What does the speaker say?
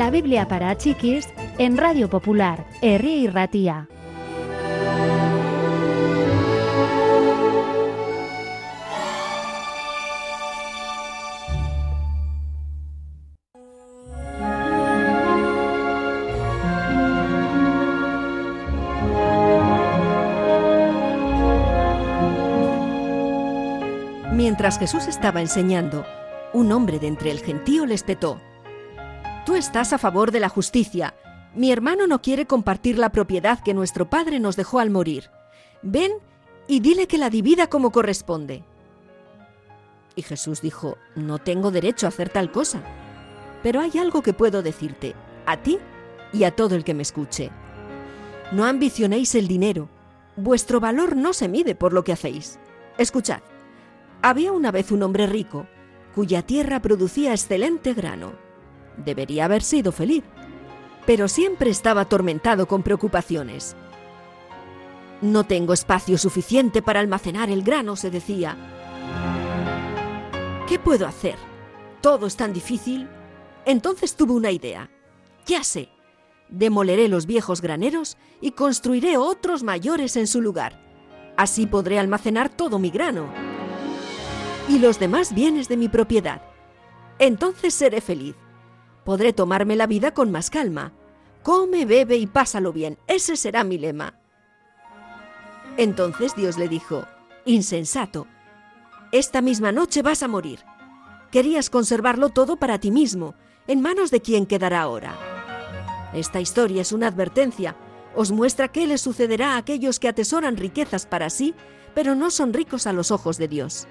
La Biblia para chiquis en Radio Popular, Herri y Ratía. Mientras Jesús estaba enseñando, un hombre de entre el gentío le espetó. Tú estás a favor de la justicia. Mi hermano no quiere compartir la propiedad que nuestro padre nos dejó al morir. Ven y dile que la divida como corresponde. Y Jesús dijo, no tengo derecho a hacer tal cosa. Pero hay algo que puedo decirte, a ti y a todo el que me escuche. No ambicionéis el dinero. Vuestro valor no se mide por lo que hacéis. Escuchad. Había una vez un hombre rico, cuya tierra producía excelente grano. Debería haber sido feliz, pero siempre estaba atormentado con preocupaciones. No tengo espacio suficiente para almacenar el grano, se decía. ¿Qué puedo hacer? Todo es tan difícil. Entonces tuvo una idea. Ya sé, demoleré los viejos graneros y construiré otros mayores en su lugar. Así podré almacenar todo mi grano y los demás bienes de mi propiedad. Entonces seré feliz. Podré tomarme la vida con más calma. Come, bebe y pásalo bien. Ese será mi lema. Entonces Dios le dijo, Insensato, esta misma noche vas a morir. Querías conservarlo todo para ti mismo. ¿En manos de quién quedará ahora? Esta historia es una advertencia. Os muestra qué les sucederá a aquellos que atesoran riquezas para sí, pero no son ricos a los ojos de Dios.